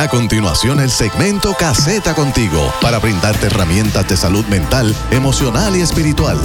A continuación, el segmento Caseta Contigo para brindarte herramientas de salud mental, emocional y espiritual.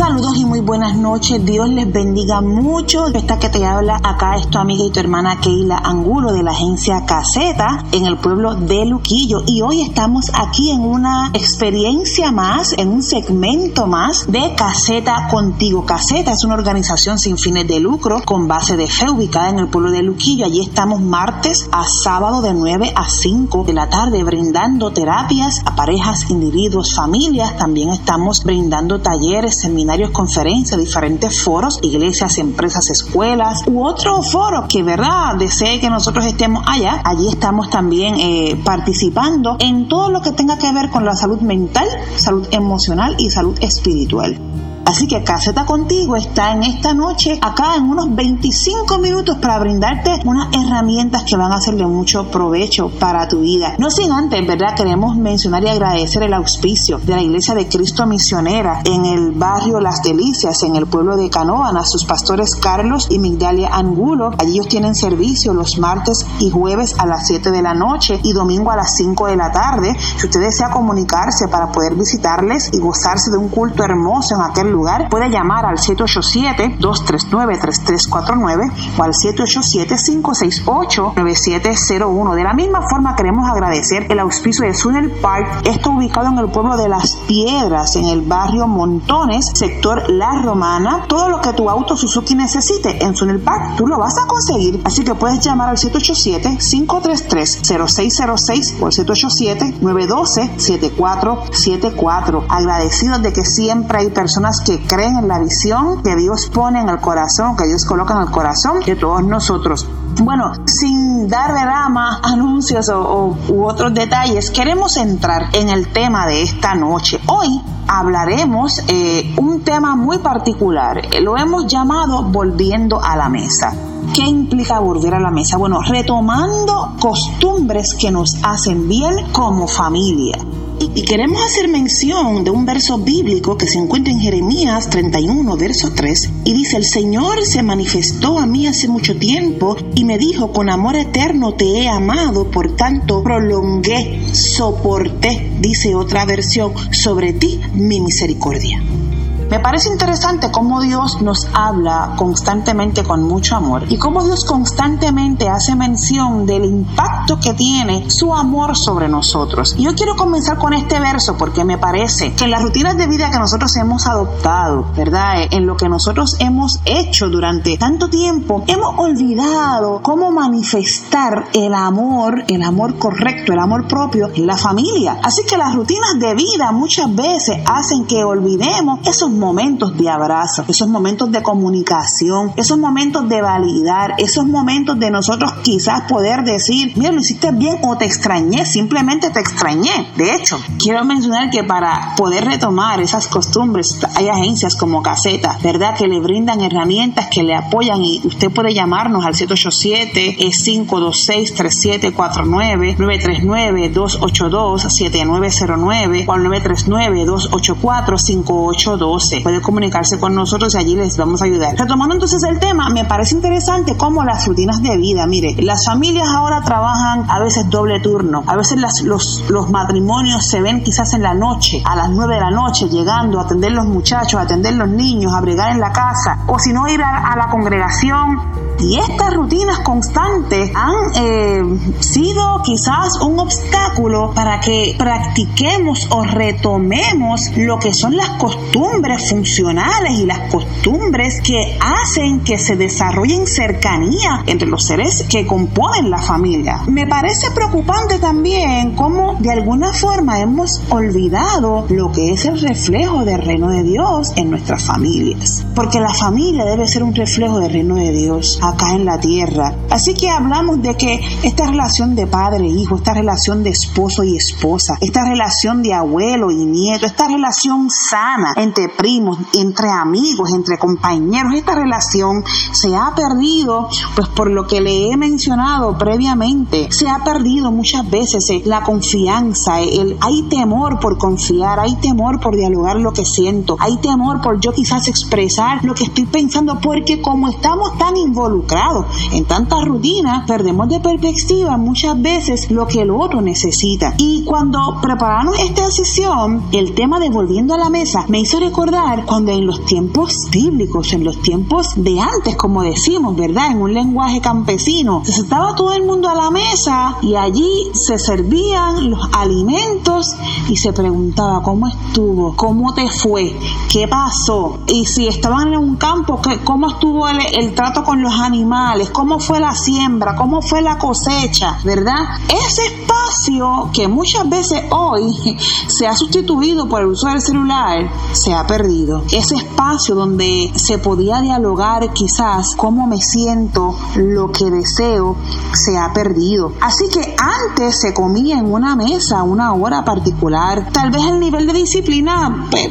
Saludos y muy buenas noches. Dios les bendiga mucho. Esta que te habla acá es tu amiga y tu hermana Keila Angulo de la agencia Caseta en el pueblo de Luquillo. Y hoy estamos aquí en una experiencia más, en un segmento más de Caseta Contigo. Caseta es una organización sin fines de lucro con base de fe ubicada en el pueblo de Luquillo. Allí estamos martes a sábado de 9 a 5 de la tarde brindando terapias a parejas, individuos, familias. También estamos brindando talleres, seminarios conferencias, diferentes foros, iglesias, empresas, escuelas u otros foros que, ¿verdad?, desee que nosotros estemos allá. Allí estamos también eh, participando en todo lo que tenga que ver con la salud mental, salud emocional y salud espiritual. Así que Caseta Contigo está en esta noche acá en unos 25 minutos para brindarte unas herramientas que van a ser de mucho provecho para tu vida. No sin antes, ¿verdad? Queremos mencionar y agradecer el auspicio de la Iglesia de Cristo Misionera en el barrio Las Delicias, en el pueblo de Canoana, sus pastores Carlos y Migdalia Angulo. Allí ellos tienen servicio los martes y jueves a las 7 de la noche y domingo a las 5 de la tarde. Si usted desea comunicarse para poder visitarles y gozarse de un culto hermoso en aquel lugar, puede llamar al 787-239-3349 o al 787-568-9701. De la misma forma queremos agradecer el auspicio de Sunel Park, esto ubicado en el pueblo de Las Piedras, en el barrio Montones, sector La Romana. Todo lo que tu auto Suzuki necesite en Sunel Park, tú lo vas a conseguir. Así que puedes llamar al 787-533-0606 o al 787-912-7474. Agradecidos de que siempre hay personas que creen en la visión que Dios pone en el corazón, que Dios coloca en el corazón de todos nosotros. Bueno, sin dar más anuncios o, u otros detalles, queremos entrar en el tema de esta noche. Hoy hablaremos eh, un tema muy particular. Lo hemos llamado Volviendo a la Mesa. ¿Qué implica volver a la mesa? Bueno, retomando costumbres que nos hacen bien como familia. Y queremos hacer mención de un verso bíblico que se encuentra en Jeremías 31, verso 3, y dice, el Señor se manifestó a mí hace mucho tiempo y me dijo, con amor eterno te he amado, por tanto prolongué, soporté, dice otra versión, sobre ti mi misericordia. Me parece interesante cómo Dios nos habla constantemente con mucho amor y cómo Dios constantemente hace mención del impacto que tiene su amor sobre nosotros. Y yo quiero comenzar con este verso porque me parece que en las rutinas de vida que nosotros hemos adoptado, ¿verdad? En lo que nosotros hemos hecho durante tanto tiempo, hemos olvidado cómo manifestar el amor, el amor correcto, el amor propio en la familia. Así que las rutinas de vida muchas veces hacen que olvidemos esos momentos de abrazo, esos momentos de comunicación, esos momentos de validar, esos momentos de nosotros quizás poder decir, mira, lo hiciste bien o te extrañé, simplemente te extrañé. De hecho, quiero mencionar que para poder retomar esas costumbres, hay agencias como Caseta, ¿verdad? Que le brindan herramientas que le apoyan y usted puede llamarnos al 787-526-3749, 939-282-7909 o al 939-284-5812 puede comunicarse con nosotros y allí les vamos a ayudar. Retomando entonces el tema, me parece interesante cómo las rutinas de vida, mire, las familias ahora trabajan a veces doble turno, a veces los, los matrimonios se ven quizás en la noche, a las 9 de la noche, llegando a atender los muchachos, a atender los niños, a bregar en la casa, o si no ir a, a la congregación y estas rutinas constantes han eh, sido quizás un obstáculo para que practiquemos o retomemos lo que son las costumbres funcionales y las costumbres que hacen que se desarrollen cercanía entre los seres que componen la familia. Me parece preocupante también cómo de alguna forma hemos olvidado lo que es el reflejo del reino de Dios en nuestras familias. Porque la familia debe ser un reflejo del reino de Dios acá en la tierra. Así que hablamos de que esta relación de padre-hijo, esta relación de esposo y esposa, esta relación de abuelo y nieto, esta relación sana entre primos, entre amigos, entre compañeros, esta relación se ha perdido, pues por lo que le he mencionado previamente, se ha perdido muchas veces eh, la confianza, el, hay temor por confiar, hay temor por dialogar lo que siento, hay temor por yo quizás expresar lo que estoy pensando, porque como estamos tan involucrados en tantas rutinas, perdemos de perspectiva muchas veces lo que el otro necesita. Y cuando preparamos esta sesión, el tema de volviendo a la mesa me hizo recordar cuando en los tiempos bíblicos, en los tiempos de antes, como decimos, ¿verdad? En un lenguaje campesino, se sentaba todo el mundo a la mesa y allí se servían los alimentos y se preguntaba cómo estuvo, cómo te fue, qué pasó y si estaban en un campo, cómo estuvo el, el trato con los animales, cómo fue la siembra, cómo fue la cosecha, ¿verdad? Ese espacio que muchas veces hoy se ha sustituido por el uso del celular, se ha perdido. Ese espacio donde se podía dialogar quizás cómo me siento, lo que deseo, se ha perdido. Así que antes se comía en una mesa una hora particular. Tal vez el nivel de disciplina pues,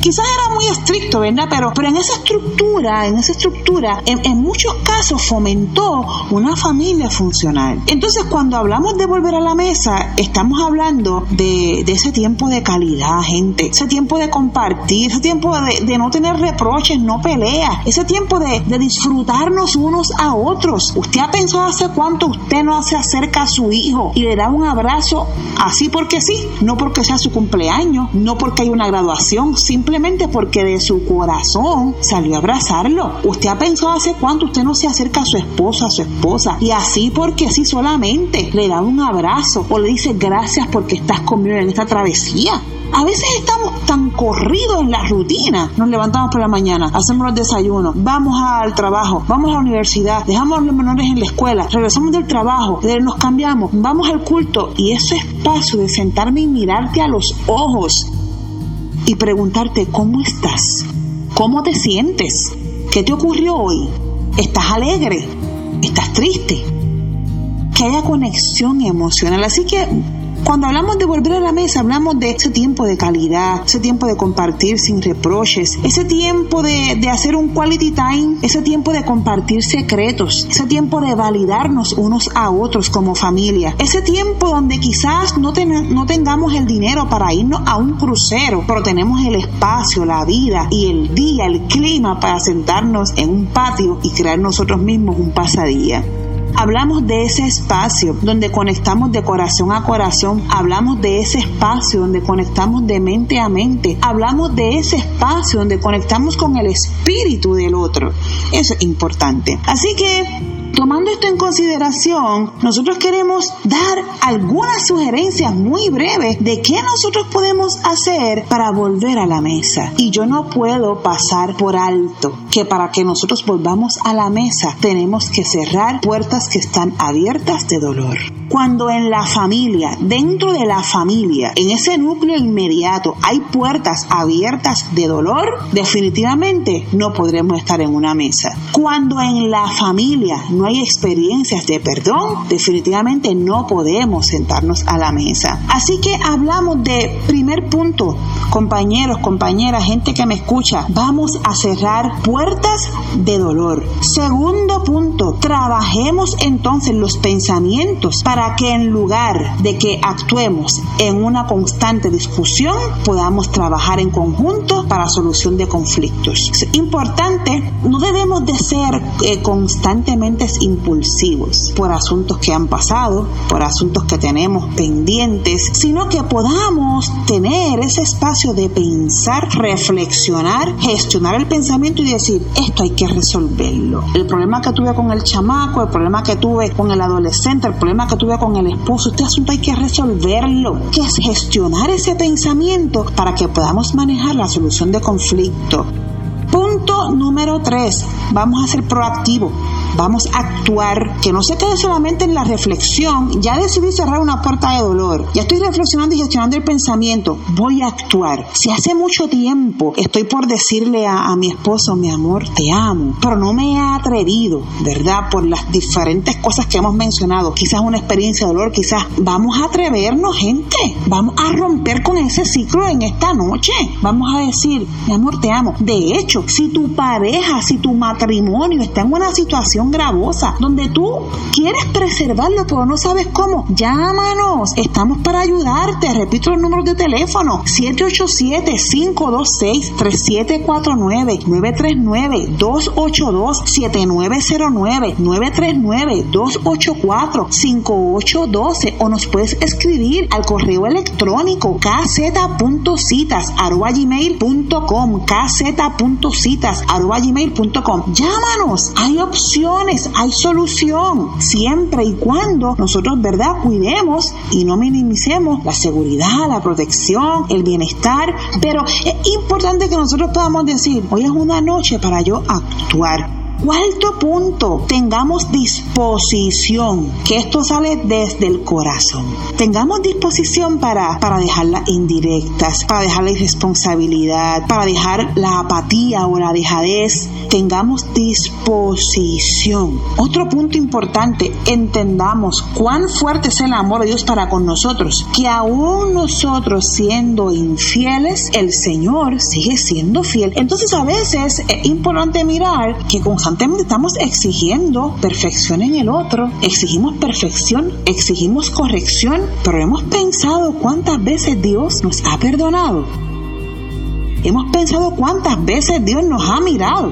quizás era muy estricto, ¿verdad? Pero, pero en esa estructura, en esa estructura, en, muchos casos fomentó una familia funcional. Entonces, cuando hablamos de volver a la mesa, estamos hablando de, ese tiempo de calidad, gente, ese tiempo de compartir, ese tiempo de, no tener reproches, no peleas, ese tiempo de, de disfrutarnos unos a otros. Usted ha pensado hace cuánto usted no se acerca a su hijo y le da un abrazo así porque sí, no porque sea su cumpleaños, no porque hay una graduación, simplemente porque de su corazón salió a abrazarlo. Usted ha pensado hace cuánto usted no se acerca a su esposa, a su esposa, y así porque sí solamente le da un abrazo o le dice gracias porque estás conmigo en esta travesía. A veces estamos tan corridos en la rutina. Nos levantamos por la mañana, hacemos los desayunos, vamos al trabajo, vamos a la universidad, dejamos a los menores en la escuela, regresamos del trabajo, nos cambiamos, vamos al culto y ese espacio de sentarme y mirarte a los ojos y preguntarte cómo estás, cómo te sientes, qué te ocurrió hoy, estás alegre, estás triste, que haya conexión emocional. Así que cuando hablamos de volver a la mesa, hablamos de ese tiempo de calidad, ese tiempo de compartir sin reproches, ese tiempo de, hacer un quality time, ese tiempo de compartir secretos, ese tiempo de validarnos unos a otros como familia, ese tiempo donde quizás no, no tengamos el dinero para irnos a un crucero, pero tenemos el espacio, la vida y el día, el clima para sentarnos en un patio y crear nosotros mismos un pasadía. Hablamos de ese espacio donde conectamos de corazón a corazón, hablamos de ese espacio donde conectamos de mente a mente, hablamos de ese espacio donde conectamos con el espíritu del otro. Eso es importante. Así que Tomando esto en consideración, nosotros queremos dar algunas sugerencias muy breves de qué nosotros podemos hacer para volver a la mesa. Y yo no puedo pasar por alto que para que nosotros volvamos a la mesa tenemos que cerrar puertas que están abiertas de dolor. Cuando en la familia, dentro de la familia, en ese núcleo inmediato hay puertas abiertas de dolor, definitivamente no podremos estar en una mesa. Cuando en la familia no hay experiencias de perdón, definitivamente no podemos sentarnos a la mesa. Así que hablamos de primer punto, compañeros, compañeras, gente que me escucha, vamos a cerrar puertas de dolor. Segundo punto, trabajemos entonces los pensamientos para que en lugar de que actuemos en una constante discusión, podamos trabajar en conjunto para solución de conflictos. Es importante, no debemos de ser eh, constantemente impulsivos por asuntos que han pasado, por asuntos que tenemos pendientes, sino que podamos tener ese espacio de pensar, reflexionar, gestionar el pensamiento y decir, esto hay que resolverlo. El problema que tuve con el chamaco, el problema que tuve con el adolescente, el problema que tuve con el esposo, este asunto hay que resolverlo, que es gestionar ese pensamiento para que podamos manejar la solución de conflicto. Punto número 3. Vamos a ser proactivos. Vamos a actuar, que no se quede solamente en la reflexión, ya decidí cerrar una puerta de dolor, ya estoy reflexionando y gestionando el pensamiento, voy a actuar. Si hace mucho tiempo estoy por decirle a, a mi esposo, mi amor, te amo, pero no me he atrevido, ¿verdad? Por las diferentes cosas que hemos mencionado, quizás una experiencia de dolor, quizás. Vamos a atrevernos, gente, vamos a romper con ese ciclo en esta noche, vamos a decir, mi amor, te amo. De hecho, si tu pareja, si tu matrimonio está en una situación gravosa, donde tú quieres preservarlo, pero no sabes cómo, llámanos. Estamos para ayudarte. Repito los números de teléfono: 787-526-3749, 939-282-7909, 939-284-5812 o nos puedes escribir al correo electrónico kz.citas.gmail.com kz.citas.gmail.com Llámanos, hay opciones, hay solución, siempre y cuando nosotros, ¿verdad?, cuidemos y no minimicemos la seguridad, la protección, el bienestar, pero es importante que nosotros podamos decir, hoy es una noche para yo actuar. Cuarto punto, tengamos disposición, que esto sale desde el corazón. Tengamos disposición para, para dejar las indirectas, para dejar la irresponsabilidad, para dejar la apatía o la dejadez. Tengamos disposición. Otro punto importante, entendamos cuán fuerte es el amor de Dios para con nosotros, que aún nosotros siendo infieles, el Señor sigue siendo fiel. Entonces a veces es importante mirar que con constantemente estamos exigiendo perfección en el otro, exigimos perfección, exigimos corrección, pero hemos pensado cuántas veces Dios nos ha perdonado. Hemos pensado cuántas veces Dios nos ha mirado.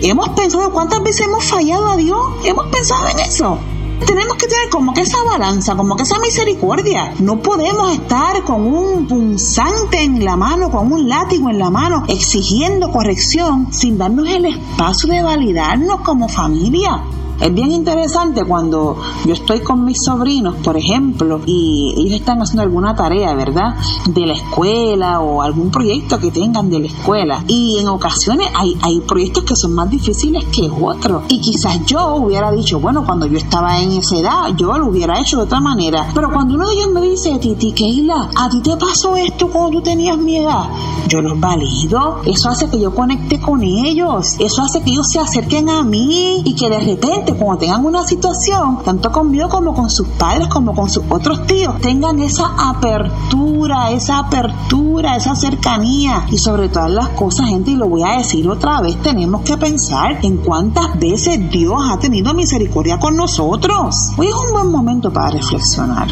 Hemos pensado cuántas veces hemos fallado a Dios. Hemos pensado en eso tenemos que tener como que esa balanza, como que esa misericordia. No podemos estar con un punzante en la mano, con un látigo en la mano, exigiendo corrección sin darnos el espacio de validarnos como familia. Es bien interesante cuando yo estoy con mis sobrinos, por ejemplo, y ellos están haciendo alguna tarea, ¿verdad? De la escuela o algún proyecto que tengan de la escuela. Y en ocasiones hay, hay proyectos que son más difíciles que otros. Y quizás yo hubiera dicho, bueno, cuando yo estaba en esa edad, yo lo hubiera hecho de otra manera. Pero cuando uno de ellos me dice, Titi, Keila, ¿a ti te pasó esto cuando tú tenías mi edad? Yo los valido. Eso hace que yo conecte con ellos. Eso hace que ellos se acerquen a mí y que de repente cuando tengan una situación, tanto conmigo como con sus padres, como con sus otros tíos, tengan esa apertura, esa apertura, esa cercanía y sobre todas las cosas, gente, y lo voy a decir otra vez, tenemos que pensar en cuántas veces Dios ha tenido misericordia con nosotros. Hoy es un buen momento para reflexionar.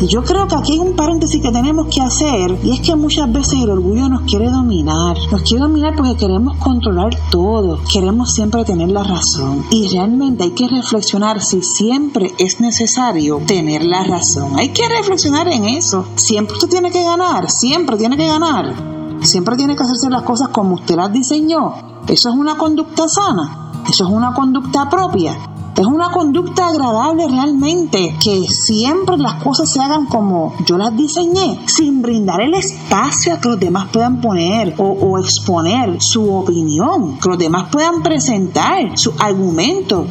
Y yo creo que aquí hay un paréntesis que tenemos que hacer y es que muchas veces el orgullo nos quiere dominar. Nos quiere dominar porque queremos controlar todo, queremos siempre tener la razón. Y realmente hay que reflexionar si siempre es necesario tener la razón. Hay que reflexionar en eso. Siempre usted tiene que ganar, siempre tiene que ganar. Siempre tiene que hacerse las cosas como usted las diseñó. Eso es una conducta sana. Eso es una conducta propia. Es una conducta agradable realmente, que siempre las cosas se hagan como yo las diseñé, sin brindar el espacio a que los demás puedan poner o, exponer su opinión, que los demás puedan presentar su argumento.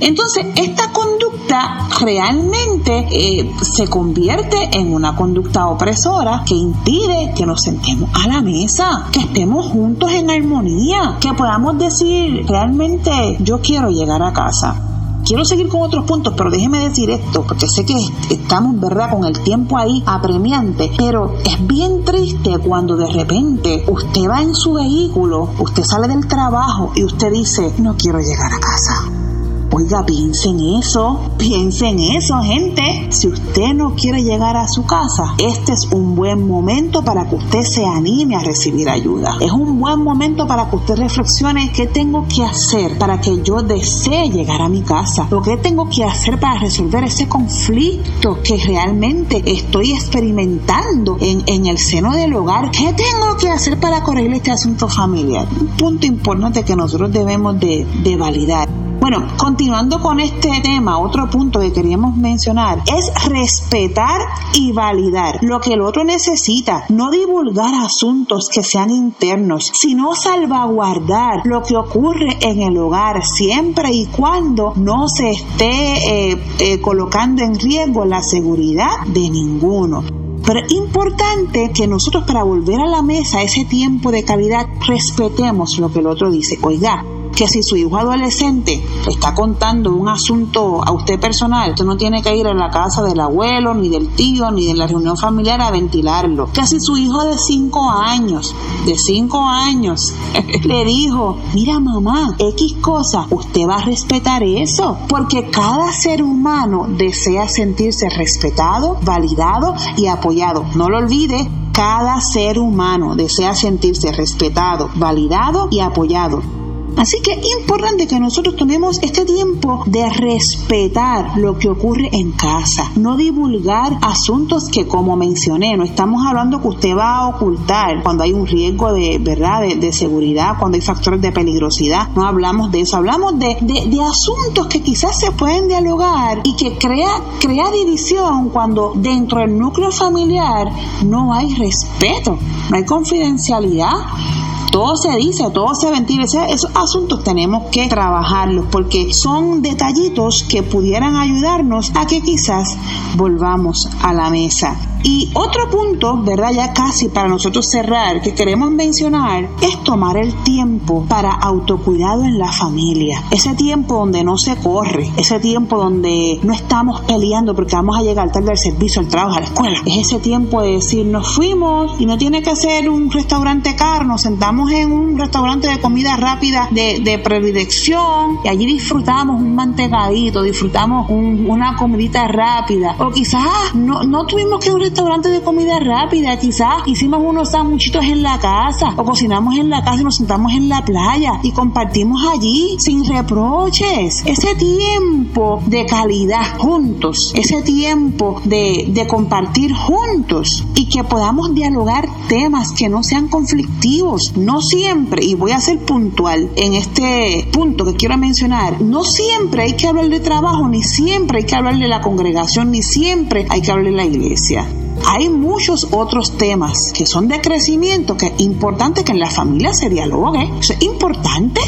Entonces, esta conducta realmente eh, se convierte en una conducta opresora que impide que nos sentemos a la mesa, que estemos juntos en armonía, que podamos decir realmente yo quiero llegar a casa Quiero seguir con otros puntos, pero déjeme decir esto, porque sé que estamos, ¿verdad?, con el tiempo ahí apremiante, pero es bien triste cuando de repente usted va en su vehículo, usted sale del trabajo y usted dice, no quiero llegar a casa. Oiga, piensen eso, piensen eso, gente. Si usted no quiere llegar a su casa, este es un buen momento para que usted se anime a recibir ayuda. Es un buen momento para que usted reflexione qué tengo que hacer para que yo desee llegar a mi casa. Lo que tengo que hacer para resolver ese conflicto que realmente estoy experimentando en, en el seno del hogar. ¿Qué tengo que hacer para corregir este asunto familiar? Un punto importante que nosotros debemos de, de validar. Bueno, continuando con este tema, otro punto que queríamos mencionar es respetar y validar lo que el otro necesita, no divulgar asuntos que sean internos, sino salvaguardar lo que ocurre en el hogar siempre y cuando no se esté eh, eh, colocando en riesgo la seguridad de ninguno. Pero es importante que nosotros para volver a la mesa ese tiempo de calidad respetemos lo que el otro dice. Oiga, que si su hijo adolescente está contando un asunto a usted personal, usted no tiene que ir a la casa del abuelo, ni del tío, ni de la reunión familiar a ventilarlo. Que si su hijo de 5 años, de 5 años, le dijo, mira mamá, X cosa, usted va a respetar eso, porque cada ser humano desea sentirse respetado, validado y apoyado. No lo olvide, cada ser humano desea sentirse respetado, validado y apoyado. Así que es importante que nosotros tomemos este tiempo de respetar lo que ocurre en casa, no divulgar asuntos que como mencioné, no estamos hablando que usted va a ocultar cuando hay un riesgo de verdad de, seguridad, cuando hay factores de peligrosidad, no hablamos de eso, hablamos de, de, asuntos que quizás se pueden dialogar y que crea, crea división cuando dentro del núcleo familiar no hay respeto, no hay confidencialidad todo se dice, todo se ventila. Esos asuntos tenemos que trabajarlos porque son detallitos que pudieran ayudarnos a que quizás volvamos a la mesa. Y otro punto, ¿verdad? Ya casi para nosotros cerrar, que queremos mencionar, es tomar el tiempo para autocuidado en la familia. Ese tiempo donde no se corre, ese tiempo donde no estamos peleando porque vamos a llegar tarde al servicio, al trabajo, a la escuela. Es ese tiempo de decir, nos fuimos y no tiene que ser un restaurante caro, nos sentamos en un restaurante de comida rápida de, de predilección y allí disfrutamos un mantecadito, disfrutamos una comidita rápida. O quizás no, no tuvimos que ir un restaurante de comida rápida, quizás hicimos unos sanguchitos en la casa o cocinamos en la casa y nos sentamos en la playa y compartimos allí sin reproches. Ese tiempo de calidad juntos, ese tiempo de, de compartir juntos y que podamos dialogar temas que no sean conflictivos, no siempre, y voy a ser puntual en este punto que quiero mencionar, no siempre hay que hablar de trabajo, ni siempre hay que hablar de la congregación, ni siempre hay que hablar de la iglesia. Hay muchos otros temas que son de crecimiento que es importante que en la familia se dialogue. Eso es importante.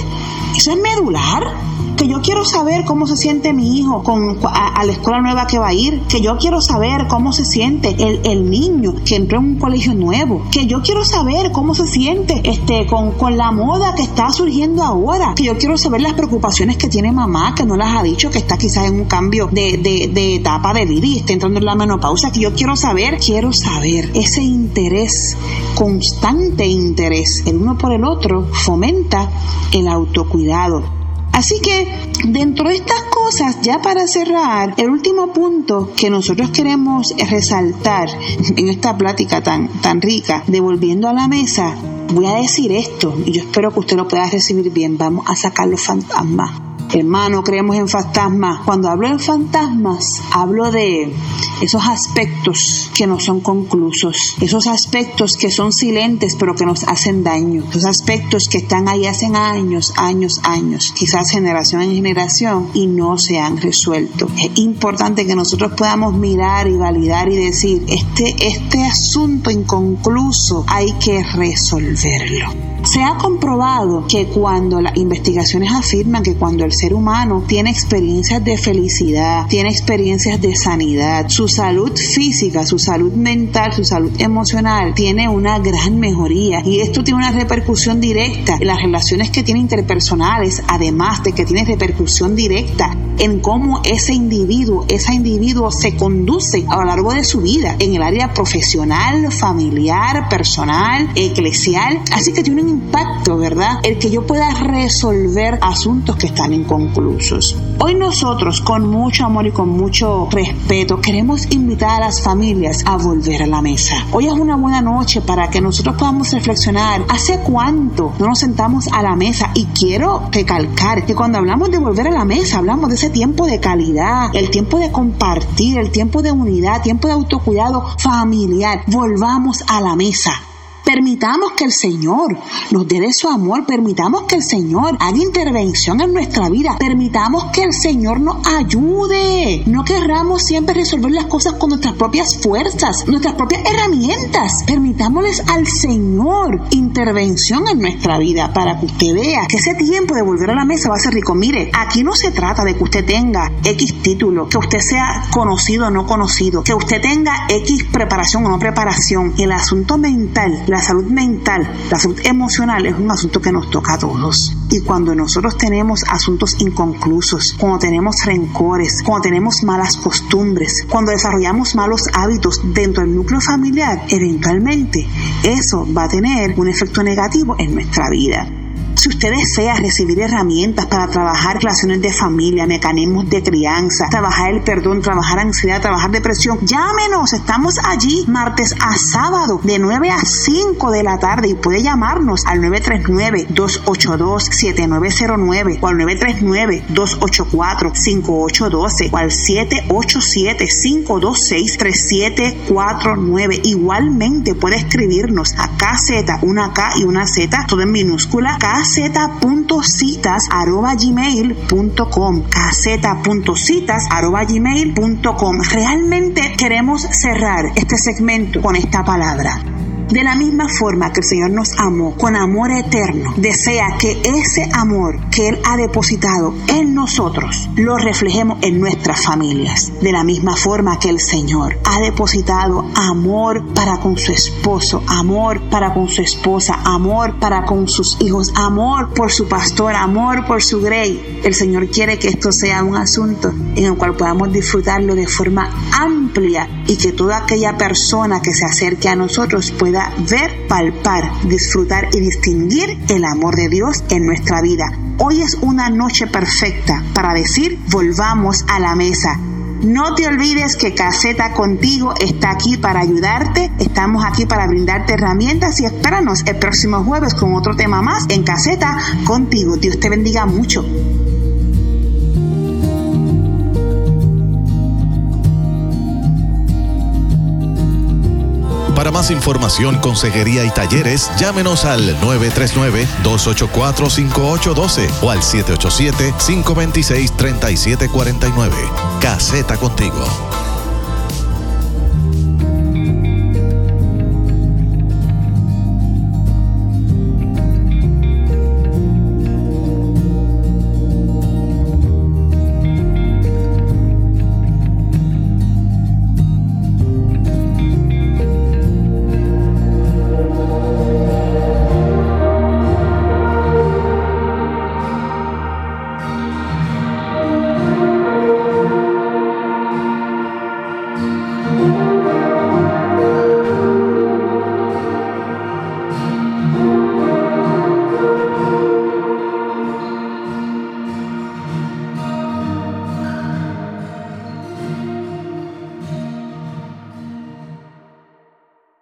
Eso es medular que yo quiero saber cómo se siente mi hijo con, a, la escuela nueva que va a ir, que yo quiero saber cómo se siente el, el, niño que entró en un colegio nuevo, que yo quiero saber cómo se siente este, con, con la moda que está surgiendo ahora, que yo quiero saber las preocupaciones que tiene mamá, que no las ha dicho, que está quizás en un cambio de, de, de etapa de vida y está entrando en la menopausa, que yo quiero saber, quiero saber ese interés, constante interés el uno por el otro, fomenta el autocuidado Así que dentro de estas cosas, ya para cerrar, el último punto que nosotros queremos resaltar en esta plática tan, tan rica, devolviendo a la mesa, voy a decir esto y yo espero que usted lo pueda recibir bien. Vamos a sacar los fantasmas Hermano, creemos en fantasmas. Cuando hablo de fantasmas, hablo de esos aspectos que no son conclusos, esos aspectos que son silentes pero que nos hacen daño, esos aspectos que están ahí hace años, años, años, quizás generación en generación y no se han resuelto. Es importante que nosotros podamos mirar y validar y decir, este, este asunto inconcluso hay que resolverlo. Se ha comprobado que cuando las investigaciones afirman que cuando el ser humano tiene experiencias de felicidad, tiene experiencias de sanidad, su salud física, su salud mental, su salud emocional tiene una gran mejoría y esto tiene una repercusión directa en las relaciones que tiene interpersonales, además de que tiene repercusión directa en cómo ese individuo, ese individuo se conduce a lo largo de su vida en el área profesional, familiar, personal, eclesial. Así que tiene un impacto, ¿verdad? El que yo pueda resolver asuntos que están inconclusos. Hoy nosotros, con mucho amor y con mucho respeto, queremos invitar a las familias a volver a la mesa. Hoy es una buena noche para que nosotros podamos reflexionar hace cuánto no nos sentamos a la mesa y quiero recalcar que cuando hablamos de volver a la mesa, hablamos de ese tiempo de calidad, el tiempo de compartir, el tiempo de unidad, tiempo de autocuidado familiar. Volvamos a la mesa Permitamos que el Señor nos dé de su amor, permitamos que el Señor haga intervención en nuestra vida, permitamos que el Señor nos ayude. No querramos siempre resolver las cosas con nuestras propias fuerzas, nuestras propias herramientas. Permitámosles al Señor intervención en nuestra vida para que usted vea que ese tiempo de volver a la mesa va a ser rico. Mire, aquí no se trata de que usted tenga X título, que usted sea conocido o no conocido, que usted tenga X preparación o no preparación. El asunto mental, la salud mental, la salud emocional es un asunto que nos toca a todos. Y cuando nosotros tenemos asuntos inconclusos, cuando tenemos rencores, cuando tenemos malas costumbres, cuando desarrollamos malos hábitos dentro del núcleo familiar, eventualmente eso va a tener un efecto negativo en nuestra vida. Si usted desea recibir herramientas para trabajar relaciones de familia, mecanismos de crianza, trabajar el perdón, trabajar ansiedad, trabajar depresión, llámenos. Estamos allí martes a sábado de 9 a 5 de la tarde y puede llamarnos al 939-282-7909 o al 939-284-5812 o al 787-526-3749. Igualmente puede escribirnos a KZ, una K y una Z, todo en minúscula, KZ caseta.citas.gmail.com caseta.citas.gmail.com Realmente queremos cerrar este segmento con esta palabra. De la misma forma que el Señor nos amó con amor eterno, desea que ese amor que Él ha depositado en nosotros lo reflejemos en nuestras familias. De la misma forma que el Señor ha depositado amor para con su esposo, amor para con su esposa, amor para con sus hijos, amor por su pastor, amor por su grey. El Señor quiere que esto sea un asunto en el cual podamos disfrutarlo de forma amplia y que toda aquella persona que se acerque a nosotros pueda ver, palpar, disfrutar y distinguir el amor de Dios en nuestra vida. Hoy es una noche perfecta para decir volvamos a la mesa. No te olvides que Caseta Contigo está aquí para ayudarte. Estamos aquí para brindarte herramientas y espéranos el próximo jueves con otro tema más en Caseta Contigo. Dios te bendiga mucho. Más información, consejería y talleres, llámenos al 939-284-5812 o al 787-526-3749. Caseta contigo.